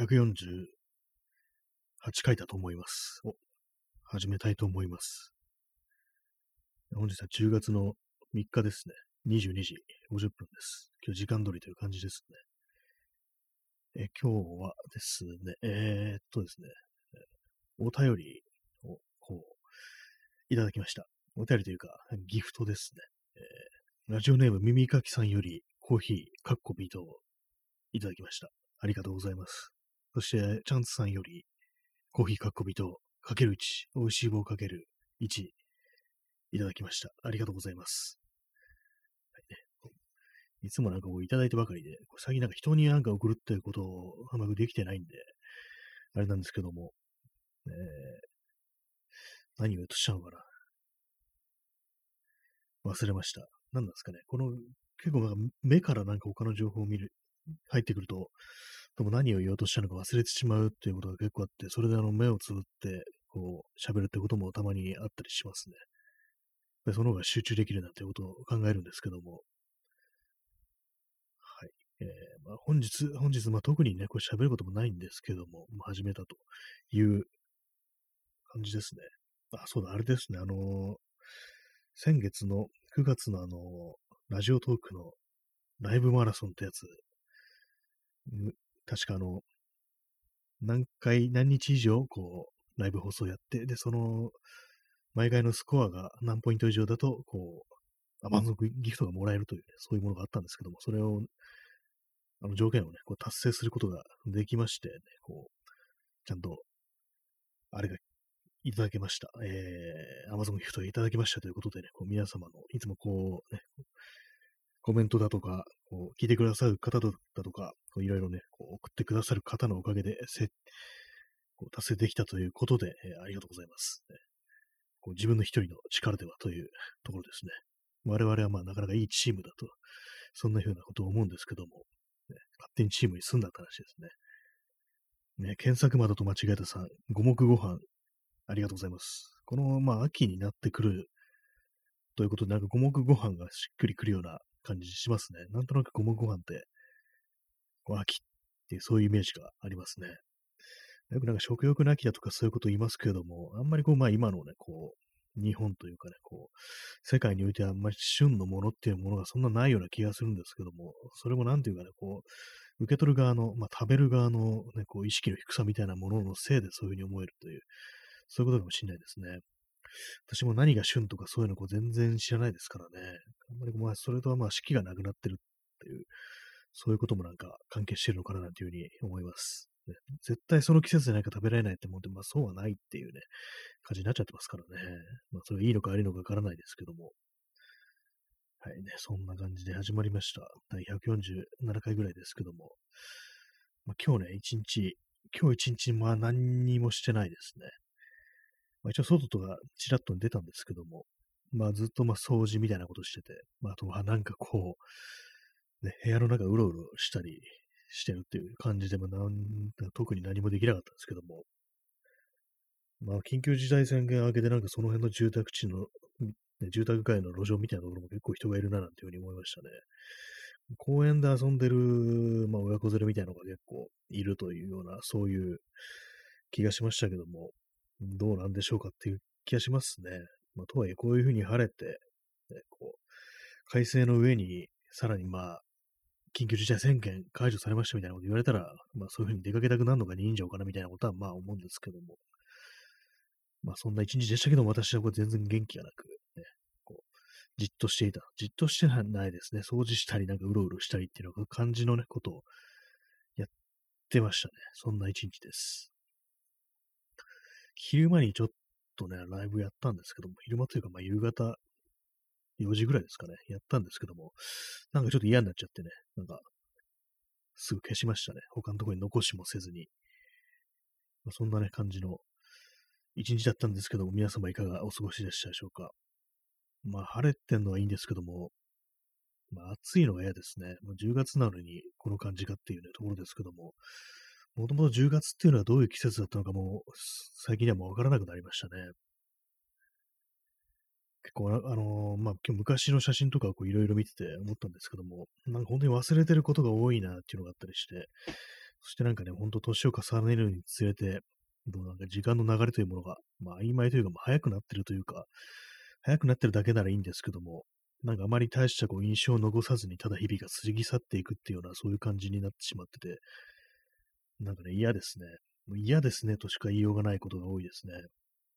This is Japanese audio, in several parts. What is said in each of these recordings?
148回だと思います。お、始めたいと思います。本日は10月の3日ですね。22時50分です。今日時間通りという感じですね。え今日はですね、えー、っとですね、お便りをこう、いただきました。お便りというか、ギフトですね。えーラジオネーム耳かきさんよりコーヒー、カッコビートをいただきました。ありがとうございます。そして、チャンツさんよりコーヒー、カッコビートかける1、美味しい棒かける1、いただきました。ありがとうございます。はい、いつもなんかこういただいてばかりで、こう最近なんか人になんか送るっていうことをあまりできてないんで、あれなんですけども、えー何を言うとしたのかな忘れました。何なんですかね。この、結構なんか目からなんか他の情報を見る、入ってくると、でも何を言おうとしたのか忘れてしまうっていうことが結構あって、それであの目をつぶって、こう、喋るってこともたまにあったりしますね。でその方が集中できるなんてことを考えるんですけども。はい。えーまあ、本日、本日、まあ、特にね、これ喋ることもないんですけども、まあ、始めたという感じですね。あ、そうだ、あれですね。あのー先月の9月のあのーラジオトークのライブマラソンってやつ、確かあの、何回、何日以上、こう、ライブ放送やって、で、その、毎回のスコアが何ポイント以上だと、こう、アマゾンギフトがもらえるという、ね、そういうものがあったんですけども、それを、あの条件をね、こう達成することができまして、ね、こう、ちゃんと、あれがいただけました。えー、Amazon ギフトいただきましたということでね、こう皆様の、いつもこう、ね、コメントだとか、こう聞いてくださる方だとか、いろいろね、送ってくださる方のおかげで、せこう達成できたということで、えーありがとうございます。ねこう自分の一人の力ではというところですね。我々はまあなかなかいいチームだと、そんな風なことを思うんですけども、ね勝手にチームに住んだって話ですね。ね、検索窓と間違えたさん、五目ご飯、ありがとうございます。この、まあ、秋になってくるということで、なんか五目ご飯がしっくりくるような感じしますね。なんとなく五目ご飯って、こう秋っていうそういうイメージがありますね。よくなんか食欲の秋だとかそういうこと言いますけれども、あんまりこう、まあ今のね、こう、日本というかね、こう、世界においてはあんまり旬のものっていうものがそんなないような気がするんですけども、それもなんていうかね、こう、受け取る側の、まあ食べる側のね、こう、意識の低さみたいなもののせいでそういうふうに思えるという、そういうことかもしれないですね。私も何が旬とかそういうのこう全然知らないですからね。あんまりまあそれとはまあ四季がなくなってるっていう、そういうこともなんか関係してるのかななんていうふうに思います。ね絶対その季節でないか食べられないって思って、まあそうはないっていうね、感じになっちゃってますからね。まあそれがいいのか悪いのかわからないですけども。はいね、そんな感じで始まりました。第147回ぐらいですけども。まあ今日ね、一日、今日一日まあ何にもしてないですね。まあ、一応外とかちらっと出たんですけども、まあずっとまあ掃除みたいなことしてて、まああとはなんかこう、ね、部屋の中うろうろしたりしてるっていう感じで、まあなん特に何もできなかったんですけども、まあ緊急事態宣言明けでなんかその辺の住宅地の、ね、住宅街の路上みたいなところも結構人がいるななんていうふうに思いましたね。公園で遊んでる、まあ、親子連れみたいなのが結構いるというような、そういう気がしましたけども、どうなんでしょうかっていう気がしますね。まあ、とはいえ、こういうふうに晴れて、ね、こう、快晴の上に、さらにまあ、緊急事態宣言解除されましたみたいなこと言われたら、まあそういうふうに出かけたくなるのが忍者かなみたいなことはまあ思うんですけども、まあそんな一日でしたけども、私はこれ全然元気がなく、ね、こう、じっとしていた。じっとしてないですね。掃除したり、なんかうろうろしたりっていうのが感じのね、ことをやってましたね。そんな一日です。昼間にちょっとね、ライブやったんですけども、昼間というか、まあ夕方4時ぐらいですかね、やったんですけども、なんかちょっと嫌になっちゃってね、なんか、すぐ消しましたね。他のところに残しもせずに。まあ、そんなね、感じの一日だったんですけども、皆様いかがお過ごしでしたでしょうか。まあ、晴れてんのはいいんですけども、まあ、暑いのが嫌ですね。もう10月なのにこの感じかっていうね、ところですけども、もともと10月っていうのはどういう季節だったのかも、最近にはもうわからなくなりましたね。構、あのーまあ、今日昔の写真とかいろいろ見てて思ったんですけども、なんか本当に忘れてることが多いなっていうのがあったりして、そしてなんかね、ほんと年を重ねるにつれて、どうなんか時間の流れというものが、まあ曖昧というか、まあ、早くなってるというか、早くなってるだけならいいんですけども、なんかあまり大したこう印象を残さずに、ただ日々が過ぎ去っていくっていうような、そういう感じになってしまってて、なんかね、嫌ですね。嫌ですねとしか言いようがないことが多いですね。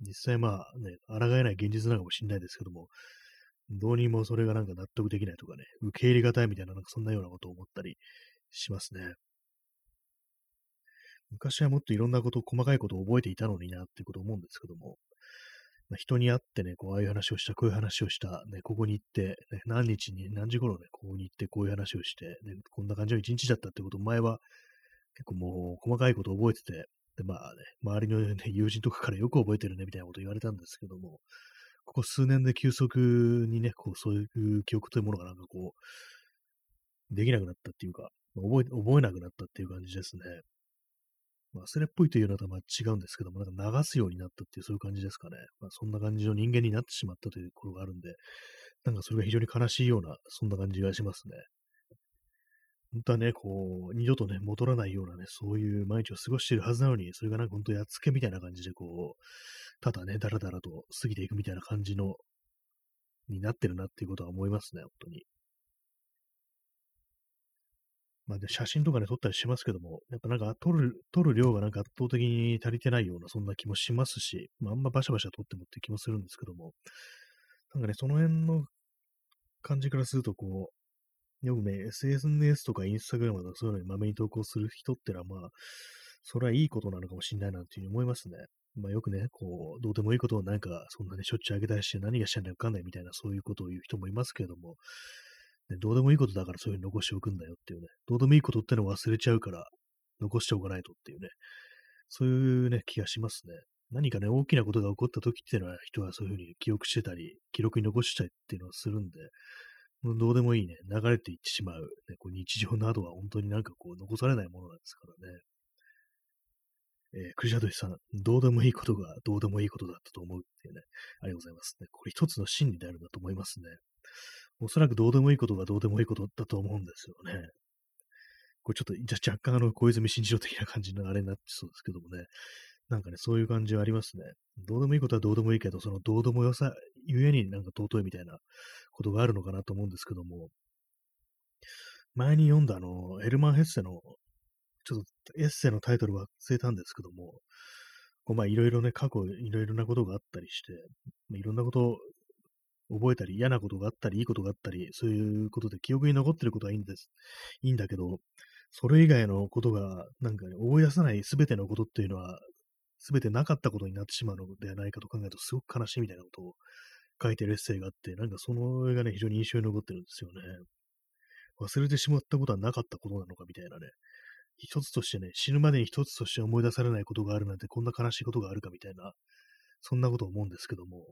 実際まあね、抗えない現実なのかもしれないですけども、どうにもそれがなんか納得できないとかね、受け入れがたいみたいな、なんかそんなようなことを思ったりしますね。昔はもっといろんなこと、細かいことを覚えていたのになっていうことを思うんですけども、まあ、人に会ってね、こう、ああいう話をした、こういう話をした、ね、ここに行って、ね、何日に、何時頃ね、ここに行って、こういう話をして、ね、こんな感じの一日だったってことを前は結構もう細かいことを覚えてて、で、まあね、周りの、ね、友人とかからよく覚えてるね、みたいなこと言われたんですけども、ここ数年で急速にね、こう、そういう記憶というものがなんかこう、できなくなったっていうか、覚え、覚えなくなったっていう感じですね。忘れっぽいというのは違うんですけども、なんか流すようになったっていうそういう感じですかね。まあ、そんな感じの人間になってしまったというとことがあるんで、なんかそれが非常に悲しいような、そんな感じがしますね。本当はね、こう、二度とね、戻らないようなね、そういう毎日を過ごしているはずなのに、それがなんか本当やっつけみたいな感じで、こう、ただね、だらだらと過ぎていくみたいな感じの、になってるなっていうことは思いますね、本当に。まあ、で写真とかね、撮ったりしますけども、やっぱなんか撮る、撮る量がなんか圧倒的に足りてないような、そんな気もしますし、まあ、あんまバシャバシャ撮ってもって気もするんですけども、なんかね、その辺の感じからすると、こう、よくね、SNS とかインスタグラムとかそういうのにまめに投稿する人ってのは、まあ、それはいいことなのかもしれないなっていうふうに思いますね。まあよくね、こう、どうでもいいことをなんか、そんなにしょっちゅうあげたりして何がしたいのかわかんないみたいな、そういうことを言う人もいますけれども、ね、どうでもいいことだからそういうふうに残しておくんだよっていうね、どうでもいいことってのを忘れちゃうから、残しておかないとっていうね、そういうね、気がしますね。何かね、大きなことが起こった時っていうのは、人はそういうふうに記憶してたり、記録に残したいっていうのをするんで、どうでもいいね、流れていってしまう、ね、こう日常などは本当になんかこう残されないものなんですからね。えー、クリシャドシさん、どうでもいいことがどうでもいいことだったと思うっていうね、ありがとうございますね。これ一つの真理であるんだと思いますね。おそらくどうでもいいことがどうでもいいことだと思うんですよね。これちょっと、じゃ若干あの、小泉進次郎的な感じのあれになってそうですけどもね。なんかね、そういう感じはありますね。どうでもいいことはどうでもいいけど、そのどうでもよさゆえになんか尊いみたいなことがあるのかなと思うんですけども、前に読んだあの、エルマン・ヘッセの、ちょっとエッセのタイトル忘れたんですけども、こうまあいろいろね、過去いろいろなことがあったりして、まあ、いろんなことを覚えたり、嫌なことがあったり、いいことがあったり、そういうことで記憶に残ってることはいいんです。いいんだけど、それ以外のことが、なんか、ね、思い出さないすべてのことっていうのは、すべてなかったことになってしまうのではないかと考えると、すごく悲しいみたいなことを書いてるエッセイがあって、なんかその絵がね、非常に印象に残ってるんですよね。忘れてしまったことはなかったことなのかみたいなね。一つとしてね、死ぬまでに一つとして思い出されないことがあるなんて、こんな悲しいことがあるかみたいな、そんなことを思うんですけども、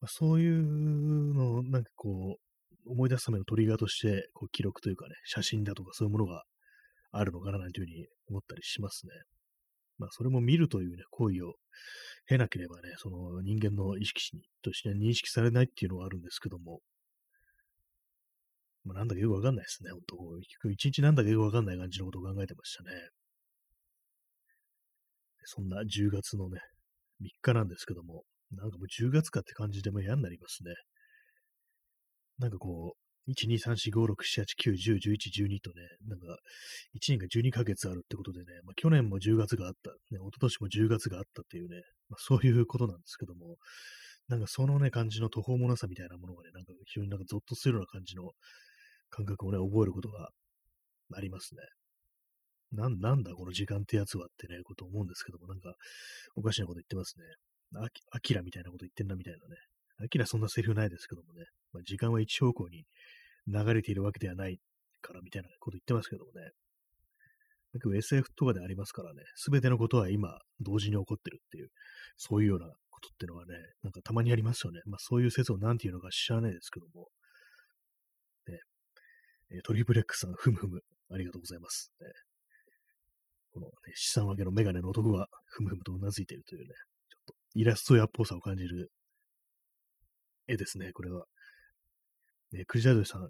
まあ、そういうのをなんかこう、思い出すためのトリガーとして、こう記録というかね、写真だとかそういうものがあるのかななんていうふうに思ったりしますね。まあ、それも見るというね、行為を経なければね、その人間の意識として認識されないっていうのはあるんですけども、まあ、なんだかよくわかんないですね、本当一日なんだかよくわかんない感じのことを考えてましたね。そんな10月のね、3日なんですけども、なんかもう10月かって感じでも嫌になりますね。なんかこう、1、2、3、4、5、6、7、8、9、10、11、12とね、なんか、1年が12ヶ月あるってことでね、まあ、去年も10月があった、ね、一昨年も10月があったっていうね、まあ、そういうことなんですけども、なんかそのね、感じの途方もなさみたいなものがね、なんか非常になんかゾッとするような感じの感覚をね、覚えることがありますね。なん、なんだこの時間ってやつはってね、こと思うんですけども、なんか、おかしなこと言ってますね。あき、あきらみたいなこと言ってんなみたいなね。あきらそんなセリフないですけどもね。まあ、時間は一方向に流れているわけではないからみたいなこと言ってますけどもね。結構 SF とかでありますからね、すべてのことは今同時に起こってるっていう、そういうようなことってのはね、なんかたまにありますよね。まあそういう説を何て言うのか知らないですけども。ね、えトリプレックスさん、ふむふむ、ありがとうございます。ね、この、ね、資産分けのメガネの男がふむふむとうなずいているというね、ちょっとイラスト屋っぽさを感じる絵ですね、これは。えクリジャードさん、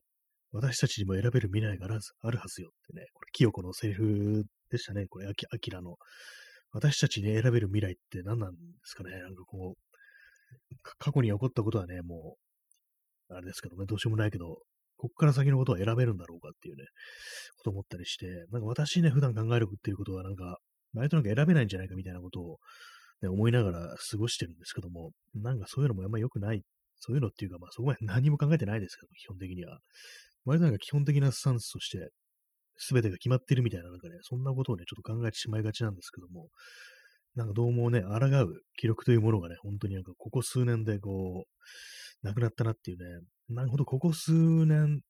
私たちにも選べる未来があるはずよってね、これ、清子のセリフでしたね、これ、あき、あきらの。私たちに選べる未来って何なんですかね、なんかこう、過去に起こったことはね、もう、あれですけどね、どうしようもないけど、こっから先のことは選べるんだろうかっていうね、こと思ったりして、なんか私ね、普段考えるっていうことはなんか、割となんか選べないんじゃないかみたいなことを、ね、思いながら過ごしてるんですけども、なんかそういうのもあんま良くない、そういうのっていうか、まあそこまで何も考えてないですけど、基本的には。割となんか基本的なスタンスとして、全てが決まってるみたいな、なんかね、そんなことをね、ちょっと考えてしまいがちなんですけども、なんかどうもね、抗う記録というものがね、本当になんかここ数年でこう、なくなったなっていうね、なるほど、ここ数年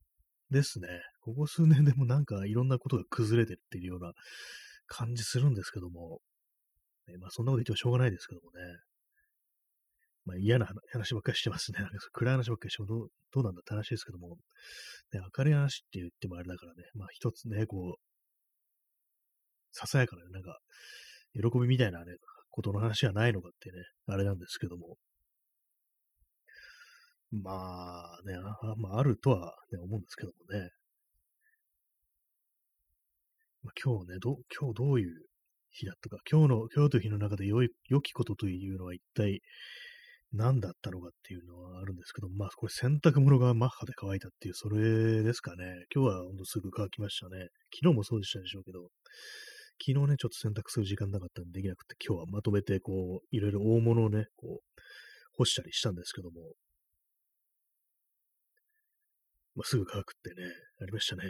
ですね。ここ数年でも なんかいろんなことが崩れてっていうような感じするんですけども、ね、まあそんなこと言ってもしょうがないですけどもね。まあ嫌な話ばっかりしてますね。暗い話ばっかりしてもどうどうなんだって話ですけども、ね、明るい話って言ってもあれだからね、まあ一つね、こう、ささやかな、なんか、喜びみたいなね、ことの話はないのかってね、あれなんですけども。まあね、あまあ、あるとは、ね、思うんですけどもね。まあ、今日ね、ど、今日どういう日だったか、今日の、今日という日の中で良い、良きことというのは一体何だったのかっていうのはあるんですけど、まあ、これ洗濯物がマッハで乾いたっていう、それですかね。今日はほんとすぐ乾きましたね。昨日もそうでしたでしょうけど、昨日ね、ちょっと洗濯する時間なかったんでできなくて、今日はまとめて、こう、いろいろ大物をね、こう、干したりしたんですけども、まあ、すぐ乾くってね、ありましたね。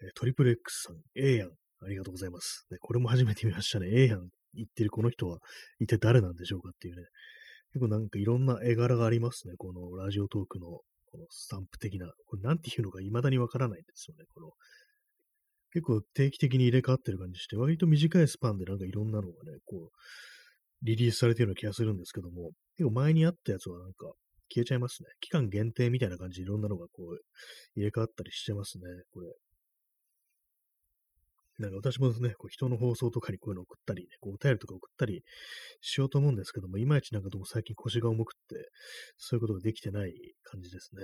えトリプル X さん、ええやん。ありがとうございます。ね、これも初めて見ましたね。ええやん。言ってるこの人は一体誰なんでしょうかっていうね。結構なんかいろんな絵柄がありますね。このラジオトークのこのスタンプ的な。これなんていうのか未だにわからないんですよね。この結構定期的に入れ替わってる感じして、割と短いスパンでなんかいろんなのがね、こう、リリースされてるような気がするんですけども、結構前にあったやつはなんか消えちゃいますね。期間限定みたいな感じでいろんなのがこう、入れ替わったりしてますね、これ。なんか私もね、こう人の放送とかにこういうの送ったり、ね、こうお便りとか送ったりしようと思うんですけども、いまいちなんかどうも最近腰が重くって、そういうことができてない感じですね。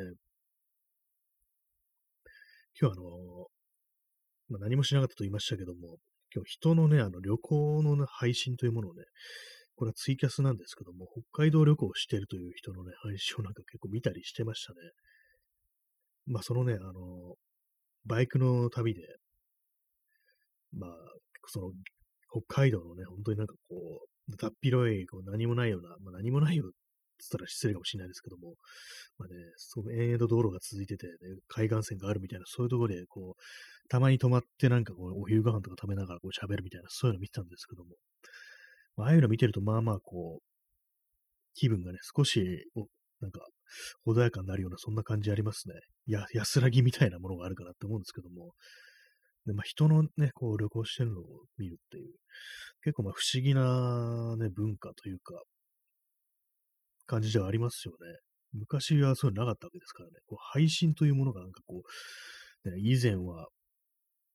今日あの、まあ、何もしなかったと言いましたけども、今日人のね、あの旅行の、配信というものをね、これはツイキャスなんですけども、北海道旅行をしているという人のね、配信をなんか結構見たりしてましたね。まあそのね、あの、バイクの旅で、まあ、その、北海道のね、本当になんかこう、だっ広い、こう何もないような、まあ何もないよつったら失礼かもしれないですけども、まあね、その延々と道路が続いてて、ね、海岸線があるみたいな、そういうところで、こう、たまに止まってなんかこう、お昼ご飯とか食べながらこう喋るみたいな、そういうの見てたんですけども、まあ、ああいうの見てると、まあまあこう、気分がね、少し、なんか、穏やかになるような、そんな感じありますね。や、安らぎみたいなものがあるかなって思うんですけども、でまあ、人のね、こう旅行してるのを見るっていう、結構まあ不思議なね、文化というか、感じではありますよね。昔はそういうのなかったわけですからね、こう配信というものがなんかこう、ね、以前は、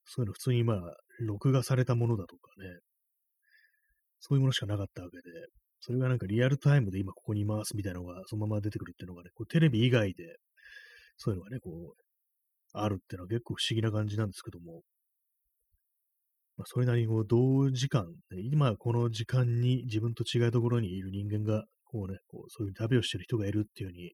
そういうの普通にまあ、録画されたものだとかね、そういうものしかなかったわけで、それがなんかリアルタイムで今ここにいますみたいなのがそのまま出てくるっていうのがね、こうテレビ以外で、そういうのがね、こう、あるっていうのは結構不思議な感じなんですけども、まあ、それなりにこう同時間、今この時間に自分と違うところにいる人間が、こうね、こうそういう旅をしてる人がいるっていうふうに、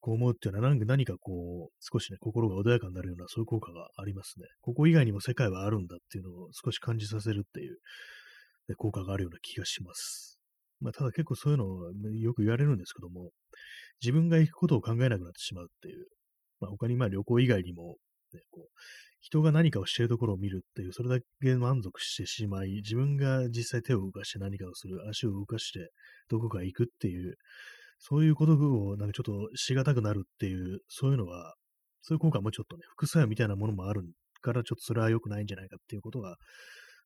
こう思うっていうのは何何かこう、少しね、心が穏やかになるような、そういう効果がありますね。ここ以外にも世界はあるんだっていうのを少し感じさせるっていう、ね、効果があるような気がします。まあ、ただ結構そういうのはよく言われるんですけども、自分が行くことを考えなくなってしまうっていう、まあ、他にまあ旅行以外にも、ね、こう人が何かをしているところを見るっていう、それだけ満足してしまい、自分が実際手を動かして何かをする、足を動かしてどこか行くっていう、そういうことをなんかちょっとしがたくなるっていう、そういうのは、そういう効果もちょっとね、副作用みたいなものもあるから、ちょっとそれは良くないんじゃないかっていうことが、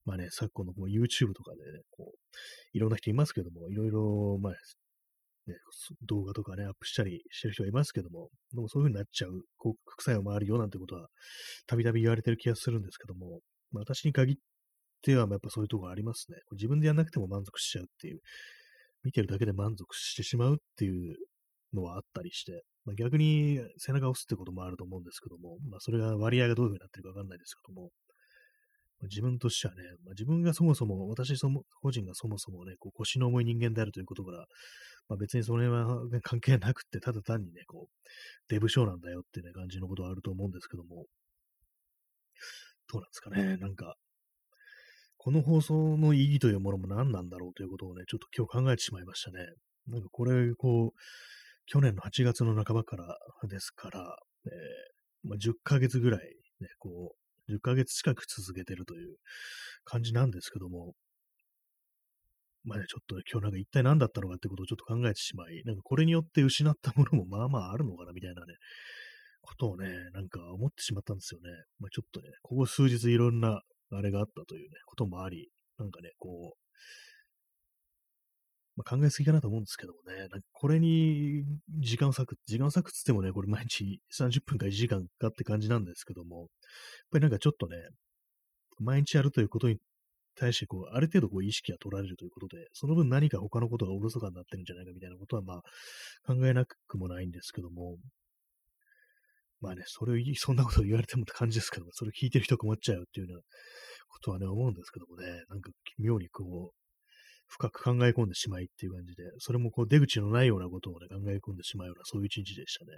まあね、昨今のこう YouTube とかでね、こう、いろんな人いますけども、いろいろ、まあ、ね、動画とかね、アップしたりしてる人はいますけども、でもそういう風になっちゃう、こう、副作用もあるよなんてことは、たびたび言われてる気がするんですけども、まあ、私に限っては、やっぱそういうとこありますね。自分でやんなくても満足しちゃうっていう、見てるだけで満足してしまうっていうのはあったりして、まあ、逆に背中を押すってこともあると思うんですけども、まあ、それが割合がどういうふうになってるかわかんないですけども、自分としてはね、まあ、自分がそもそも、私そも個人がそもそもね、こう腰の重い人間であるということから、まあ、別にそれは関係なくて、ただ単にね、こう、デブ症なんだよってね、感じのことはあると思うんですけども、どうなんですかね、なんか、この放送の意義というものも何なんだろうということをね、ちょっと今日考えてしまいましたね。なんかこれ、こう、去年の8月の半ばからですから、えー、まあ、10ヶ月ぐらい、ね、こう、10ヶ月近く続けてるという感じなんですけども、まあね、ちょっと、ね、今日なんか一体何だったのかってことをちょっと考えてしまい、なんかこれによって失ったものもまあまああるのかなみたいなね、ことをね、なんか思ってしまったんですよね。まあちょっとね、ここ数日いろんなあれがあったというね、こともあり、なんかね、こう、まあ、考えすぎかなと思うんですけどもね、なんかこれに時間を割く、時間を割くっつってもね、これ毎日30分か1時間かって感じなんですけども、やっぱりなんかちょっとね、毎日やるということに対してこう、ある程度こう意識が取られるということで、その分何か他のことがおろそかになってるんじゃないかみたいなことはまあ考えなくもないんですけども、まあね、それを、そんなこと言われてもって感じですけども、それ聞いてる人困っちゃうっていうようなことはね、思うんですけどもね、なんか妙にこう、深く考え込んでしまいっていう感じで、それもこう出口のないようなことをね、考え込んでしまうような、そういう一日でしたね。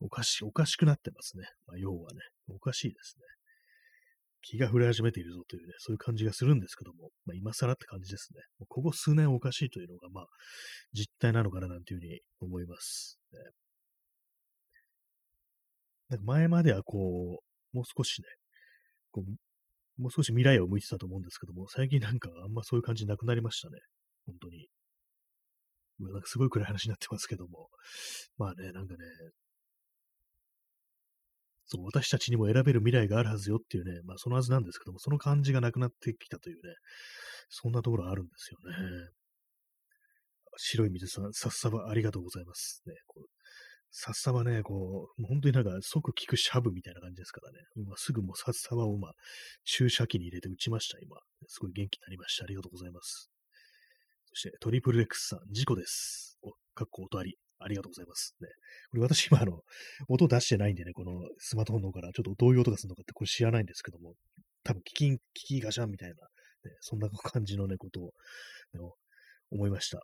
おかし、おかしくなってますね。まあ、要はね、おかしいですね。気が触れ始めているぞというね、そういう感じがするんですけども、まあ、今更って感じですね。ここ数年おかしいというのが、まあ、実態なのかななんていうふうに思います。ね、なんか前まではこう、もう少しね、こうもう少し未来を向いてたと思うんですけども、最近なんかあんまそういう感じなくなりましたね。本当に。なんかすごい暗い話になってますけども。まあね、なんかね、そう、私たちにも選べる未来があるはずよっていうね、まあそのはずなんですけども、その感じがなくなってきたというね、そんなところあるんですよね。白い水さん、さっさばありがとうございます。ね、こうさっさばね、こう、本当になんか即効くシャブみたいな感じですからね。今すぐもうさっさばを今、注射器に入れて打ちました、今。すごい元気になりました。ありがとうございます。そして、トリプル X さん、事故です。お、かっこ音あり。ありがとうございます。ね、これ私今あの、音出してないんでね、このスマートフォンの方からちょっとどういう音がするのかってこれ知らないんですけども、多分キキン、キキガシャンみたいな、ね、そんな感じのね、ことを、ね、思いました。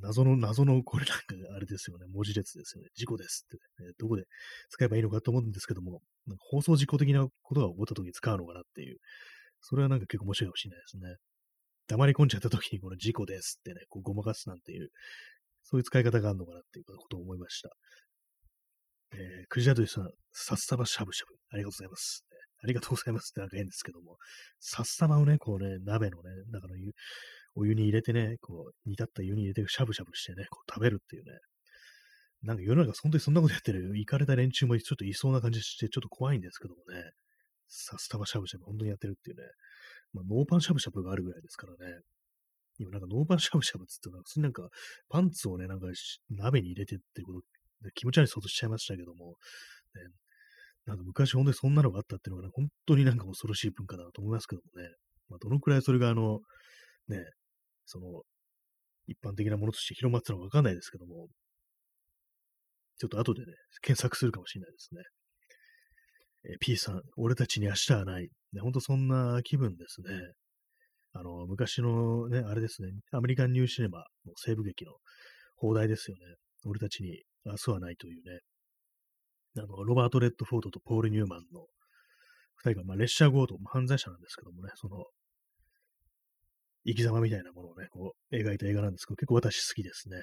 謎の、謎の、これなんかあれですよね、文字列ですよね。事故ですって、ね、どこで使えばいいのかと思うんですけども、なんか放送事故的なことが起こった時に使うのかなっていう、それはなんか結構面白いかもしれないですね。黙り込んじゃった時にこの事故ですってね、こうごまかすなんていう、そういう使い方があるのかなっていうことを思いました。えー、クジラドリさん、さっさばしゃぶしゃぶ、ありがとうございます。ありがとうございますってなんか変ですけども、さっさばをね、こうね、鍋のね、だからお湯に入れてね、こう、煮立った湯に入れてしゃぶしゃぶしてね、こう食べるっていうね。なんか世の中本当にそんなことやってる、行かれた連中もちょっといそうな感じして、ちょっと怖いんですけどもね。さスタバしゃぶしゃぶ本当にやってるっていうね。まあ、ノーパンしゃぶしゃぶがあるぐらいですからね。今なんかノーパンしゃぶしゃぶっつって普通になんかパンツをね、なんか鍋に入れてっていうこと気持ち悪い想像しちゃいましたけども、ね、なんか昔本当にそんなのがあったっていうのが、ね、本当になんか恐ろしい文化だなと思いますけどもね。まあ、どのくらいそれがあの、ね、その、一般的なものとして広まったのかわかんないですけども、ちょっと後でね、検索するかもしれないですね。え P さん、俺たちに明日はない。ね、ほんとそんな気分ですね。あの、昔のね、あれですね、アメリカンニューシネマの西部劇の放題ですよね。俺たちに明日はないというね。あの、ロバート・レッドフォードとポール・ニューマンの二人が、まあ、列車強盗、犯罪者なんですけどもね、その生き様みたいなものをね、こう、描いた映画なんですけど、結構私好きですね。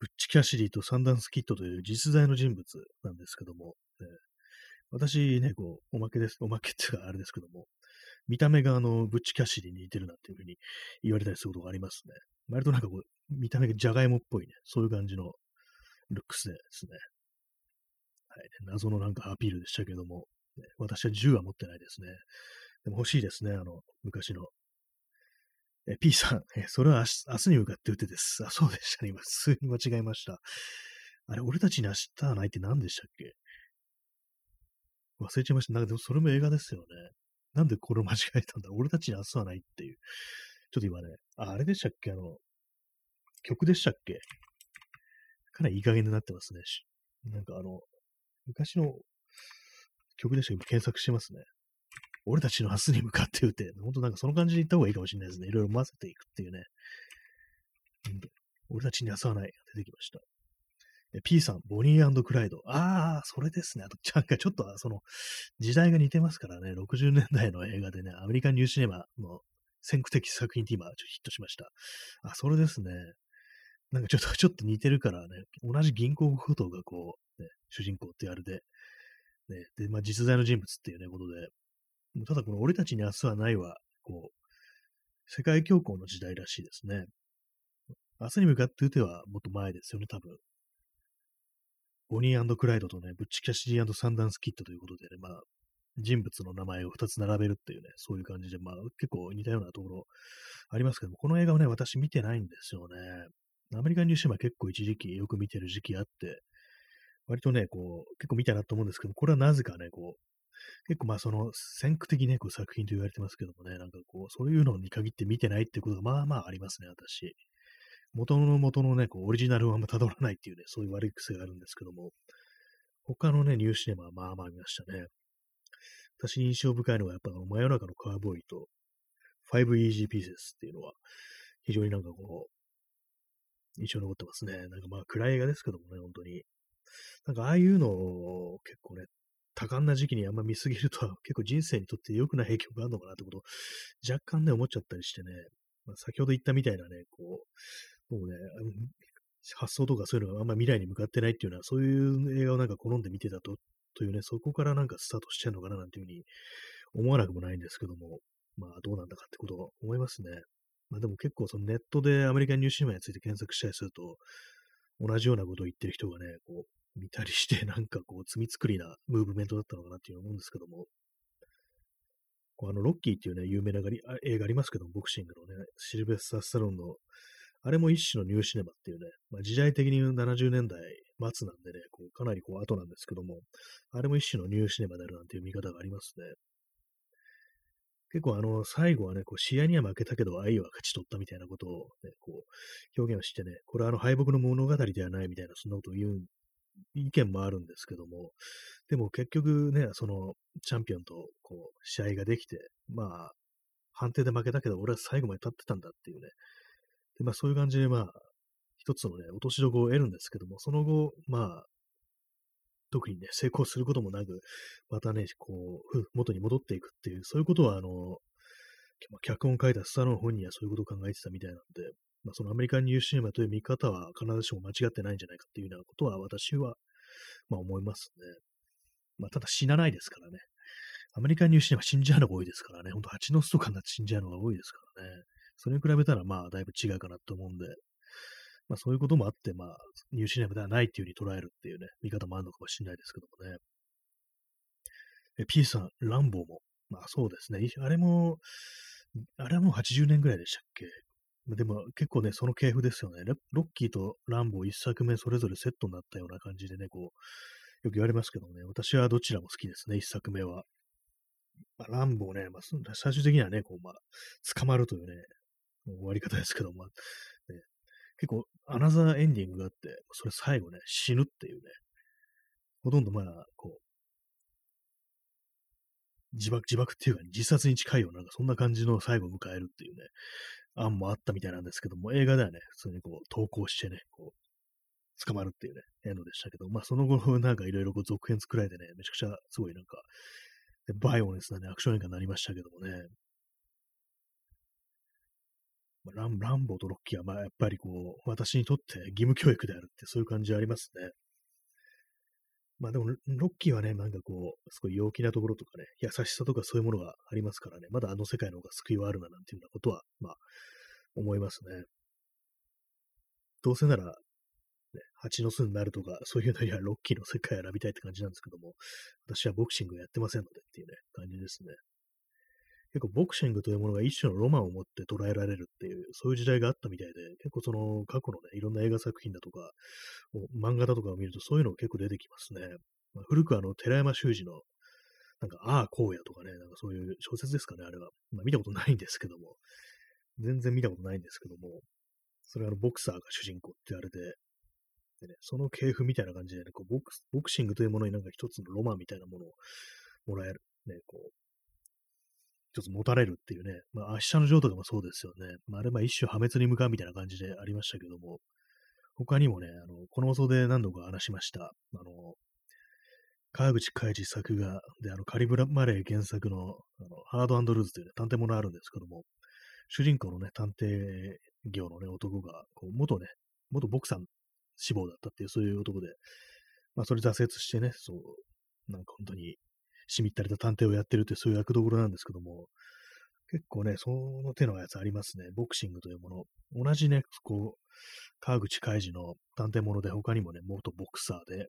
ブッチ・キャシリーとサンダンス・キッドという実在の人物なんですけども、ね、私ね、こう、おまけです、おまけっていうかあれですけども、見た目があの、ブッチ・キャシリーに似てるなっていうふうに言われたりすることがありますね。割となんかこう、見た目がジャガイモっぽいね、そういう感じのルックスですね。はい、謎のなんかアピールでしたけども、私は銃は持ってないですね。でも欲しいですね、あの、昔のえ P さん、えそれは明日明日に向かって打てです。あ、そうでしたね。今、普通に間違えました。あれ、俺たちに明日はないって何でしたっけ？忘れちゃいました。なんかでもそれも映画ですよね。なんでこれを間違えたんだ？俺たちに明日はないっていう。ちょっと今ね、ああれでしたっけ？あの、曲でしたっけ？かなりいい加減になってますね。なんかあの、昔の曲でしたけ？ど、検索してますね。俺たちの明日に向かって言うて、本当なんかその感じで言った方がいいかもしれないですね。いろいろ混ぜていくっていうね。俺たちに明日はない出てきました。P さん、ボニークライド。ああ、それですね。あと、なんかちょっと、その、時代が似てますからね。60年代の映画でね、アメリカンニューシネマの先駆的作品って今、ちょっとヒットしました。あ、それですね。なんかちょっと、ちょっと似てるからね、同じ銀行強盗がこう、ね、主人公ってあれで、ね、で、まあ、実在の人物っていうね、ことで、ただこの俺たちに明日はないは、こう、世界恐慌の時代らしいですね。明日に向かって打てはもっと前ですよね、多分。ボニークライドとね、ブッチ・キャシーサンダンス・キットということでね、まあ、人物の名前を2つ並べるっていうね、そういう感じで、まあ、結構似たようなところありますけども、この映画をね、私見てないんですよね。アメリカンニューシーマ結構一時期よく見てる時期あって、割とね、こう、結構見たなと思うんですけど、これはなぜかね、こう、結構まあその先駆的ね、こう作品と言われてますけどもね、なんかこう、そういうのに限って見てないってことがまあまあありますね、私。元の元のね、こう、オリジナルをあんま辿らないっていうね、そういう悪い癖があるんですけども、他のね、ニューシネマはまあまあ見ましたね。私印象深いのはやっぱあの真夜中のカーボーイと5 Easy Pieces っていうのは非常になんかこう、印象に残ってますね。なんかまあ暗い映画ですけどもね、本当に。なんかああいうのを結構ね、多感な時期にあんま見すぎると 結構人生にとって良くない影響があるのかなってこと若干ね、思っちゃったりしてね、まあ、先ほど言ったみたいなね、こう、もうね、発想とかそういうのがあんま未来に向かってないっていうのは、そういう映画をなんか好んで見てたと、というね、そこからなんかスタートしてんのかななんていうふうに思わなくもないんですけども、まあどうなんだかってことを思いますね。まあでも結構そのネットでアメリカンニューシーマンについて検索したりすると、同じようなことを言ってる人がね、こう、見たりして、なんかこう、罪作りなムーブメントだったのかなっていう思うんですけども、こうあの、ロッキーっていうね、有名な映画ありますけども、ボクシングのね、シルベスター・スタロンの、あれも一種のニューシネマっていうね、まあ、時代的に70年代末なんでね、こうかなりこう後なんですけども、あれも一種のニューシネマであるなんていう見方がありますね。結構あの、最後はね、こう試合には負けたけど愛は勝ち取ったみたいなことをね、こう、表現をしてね、これはあの敗北の物語ではないみたいな、そんなことを言う意見もあるんですけども、でも結局ね、そのチャンピオンとこう試合ができて、まあ、判定で負けたけど、俺は最後まで立ってたんだっていうね。で、まあそういう感じで、まあ、一つのね、落としどころを得るんですけども、その後、まあ、特にね、成功することもなく、またね、こう、元に戻っていくっていう、そういうことは、あの、脚本書いたスタローン本人はそういうことを考えてたみたいなんで、まあ、そのアメリカンニューシネマという見方は必ずしも間違ってないんじゃないかっていうようなことは私は、まあ思いますね。まあただ死なないですからね。アメリカンニューシネマ死んじゃうのが多いですからね。ほんと蜂の巣とかになって死んじゃうのが多いですからね。それに比べたらまあだいぶ違うかなと思うんで、まあそういうこともあって、まあニューシネマではないっていう風に捉えるっていうね、見方もあるのかもしれないですけどもね。え、P さん、ランボーも。まあそうですね。あれも、あれはもう80年ぐらいでしたっけ？でも結構ね、その系譜ですよね。ロッキーとランボー一作目それぞれセットになったような感じでね、こう、よく言われますけどね、私はどちらも好きですね、一作目は。まあ、ランボーね、まあ、最終的にはね、こう、まあ、捕まるというね、終わり方ですけど、まあ、ね、結構、アナザーエンディングがあって、それ最後ね、死ぬっていうね、ほとんどまあ、こう、自爆、自爆っていうか、自殺に近いような、なんかそんな感じの最後を迎えるっていうね、案もあったみたいなんですけども、映画ではね、普通にこう、投稿してね、こう、捕まるっていうね、エンでしたけど、まあその後、なんかいろいろ続編作られてね、めちゃくちゃすごいなんか、バイオレンスなね、アクション映画になりましたけどもね、まあ、ランランボーとロッキーは、まあやっぱりこう、私にとって義務教育であるって、そういう感じありますね。まあでも、ロッキーはね、なんかこう、すごい陽気なところとかね、優しさとかそういうものがありますからね、まだあの世界の方が救いはあるな、なんていうようなことは、まあ、思いますね。どうせなら、ね、蜂の巣になるとか、そういうのにはロッキーの世界を選びたいって感じなんですけども、私はボクシングやってませんのでっていうね、感じですね。結構ボクシングというものが一種のロマンを持って捉えられるっていう、そういう時代があったみたいで、結構その過去のね、いろんな映画作品だとか、漫画だとかを見るとそういうの結構出てきますね。まあ、古くあの、寺山修司の、なんか、ああ、こうやとかね、なんかそういう小説ですかね、あれは。まあ見たことないんですけども、全然見たことないんですけども、それはあの、ボクサーが主人公ってあれで、でね、その系譜みたいな感じでね、こうボクボクシングというものになんか一つのロマンみたいなものをもらえる。ね、こう、一つ持たれるっていうね、まあ、明日のジョーとかもそうですよね。まあ、あれ、まあ、一種破滅に向かうみたいな感じでありましたけども、他にもね、あの、この放送で何度か話しました、あの、川口海二作画。で、あの、カリブラ・マレー原作の、あのハードルーズという、ね、探偵物あるんですけども、主人公のね、探偵業のね、男が、こう、元ね、元ボクサー志望だったっていう、そういう男で、まあ、それ挫折してね、そう、なんか本当に、しみったれた探偵をやってるってそういう役どころなんですけども、結構ね、その手のやつありますね。ボクシングというもの。同じね、こう、川口海二の探偵もので他にもね、元ボクサーで、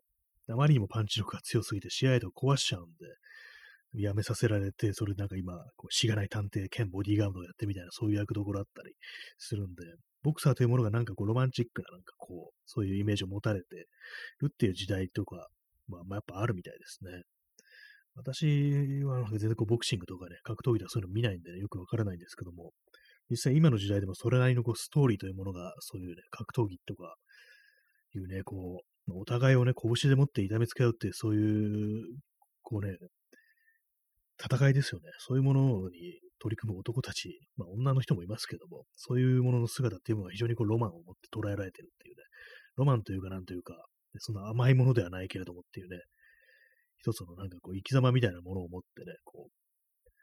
あまりにもパンチ力が強すぎて試合で壊しちゃうんで、やめさせられて、それなんか今、こうしがない探偵兼ボディーガードをやってみたいな、そういう役どころあったりするんで、ボクサーというものがなんかこうロマンチックな、なんかこう、そういうイメージを持たれてるっていう時代とか、まあ、まあ、やっぱあるみたいですね。私は全然こうボクシングとかね、格闘技とかそういうの見ないんで、ね、よくわからないんですけども、実際今の時代でもそれなりのこうストーリーというものが、そういうね、格闘技とかいうね、こう、お互いをね、拳で持って痛めつけ合うっていう、そういう、こうね、戦いですよね。そういうものに取り組む男たち、まあ女の人もいますけども、そういうものの姿っていうのが非常にこうロマンを持って捉えられてるっていうね、ロマンというかなんというか、そんな甘いものではないけれどもっていうね、一つのなんかこう生き様みたいなものを持ってね、こう、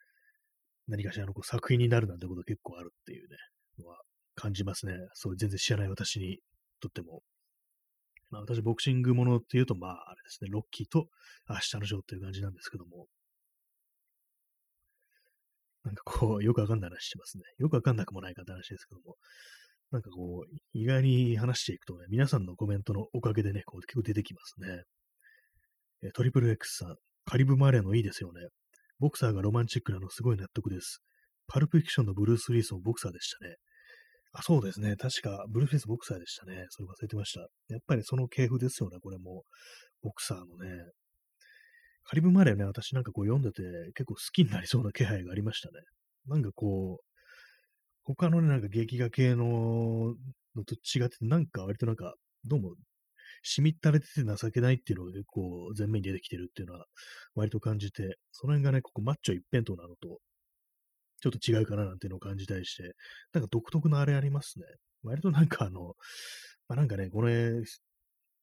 何かしらのこう作品になるなんてこと結構あるっていうね、のは感じますね。そう全然知らない私にとっても。まあ私、ボクシングものっていうと、まああれですね、ロッキーと明日のジョーっていう感じなんですけども、なんかこう、よくわかんない話してますね。よくわかんなくもないかって話ですけども、なんかこう、意外に話していくとね、皆さんのコメントのおかげでね、こう結構出てきますね。トリプル X さん、カリブマーレのいいですよね。ボクサーがロマンチックなのすごい納得です。パルプフィクションのブルース・ウィースもボクサーでしたね。あ、そうですね。確か、ブルース・ウィースボクサーでしたね。それ忘れてました。やっぱりその系譜ですよね、これも。ボクサーのね。カリブマーレーね、私なんかこう読んでて結構好きになりそうな気配がありましたね。なんかこう、他のね、なんか劇画系ののと違って、なんか割となんか、どうも、しみったれてて情けないっていうのが結構前面に出てきてるっていうのは割と感じて、その辺がね、ここマッチョ一辺倒なのと、ちょっと違うかななんていうのを感じたりして、なんか独特のあれありますね。割となんかあの、まあ、なんかね、これ、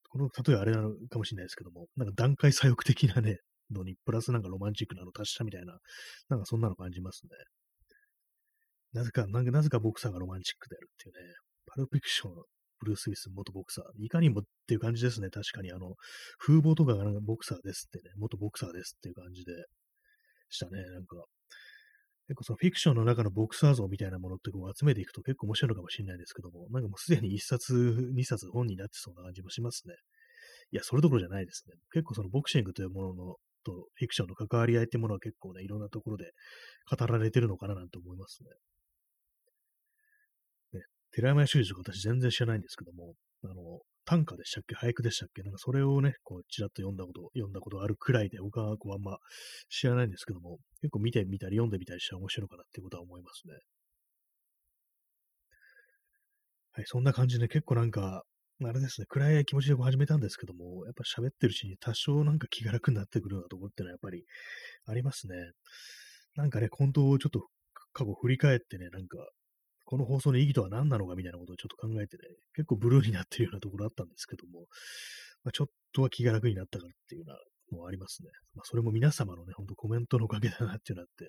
この例えあれなのかもしれないですけども、なんか段階左翼的なね、のに、プラスなんかロマンチックなの足したみたいな、なんかそんなの感じますね。なぜか、なんかなぜかボクサーがロマンチックであるっていうね、パルピクション、ブルース・ウィス元ボクサー。いかにもっていう感じですね、確かに。あの、風貌とかがなんかボクサーですってね、元ボクサーですっていう感じでしたね、なんか。結構そのフィクションの中のボクサー像みたいなものってこう集めていくと結構面白いのかもしれないですけども、なんかもうすでに一冊、二冊本になってそうな感じもしますね。いや、それどころじゃないですね。結構そのボクシングというもののとフィクションの関わり合いってものは結構ね、いろんなところで語られてるのかななんて思いますね。寺山修司とか私全然知らないんですけども、あの、短歌でしたっけ俳句でしたっけなんかそれをね、こう、ちらっと読んだこと、読んだことあるくらいで、他はこう、あんま知らないんですけども、結構見てみたり読んでみたりしたら面白いかなっていうことは思いますね。はい、そんな感じで結構なんか、あれですね、暗い気持ちでこう始めたんですけども、やっぱ喋ってるうちに多少なんか気が楽になってくるようなところってのはやっぱりありますね。なんかね、本当ちょっと過去振り返ってね、なんか、この放送の意義とは何なのかみたいなことをちょっと考えてね、結構ブルーになってるようなところあったんですけども、まあ、ちょっとは気が楽になったからっていうのはありますね。まあ、それも皆様のね、ほんとコメントのおかげだなっていうのあって、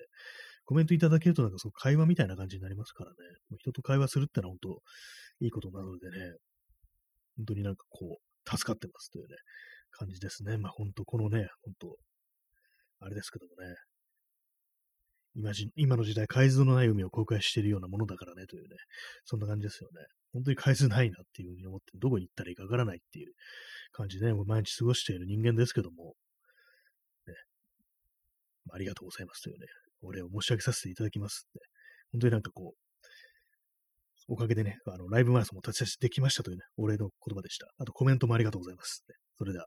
コメントいただけるとなんかその会話みたいな感じになりますからね、もう人と会話するってのは本当いいことなのでね、本当になんかこう、助かってますというね、感じですね。まあ本当このね、本当あれですけどもね、今じ今の時代、海図のない海を公開しているようなものだからね、というね、そんな感じですよね。本当に海図ないなっていうふうに思って、どこに行ったらいいかわからないっていう感じでね、もう毎日過ごしている人間ですけども、ね、ありがとうございますというね、お礼を申し上げさせていただきますって、本当になんかこう、おかげでね、あの、ライブマラソンも立ち出しできましたというね、お礼の言葉でした。あとコメントもありがとうございます。それでは。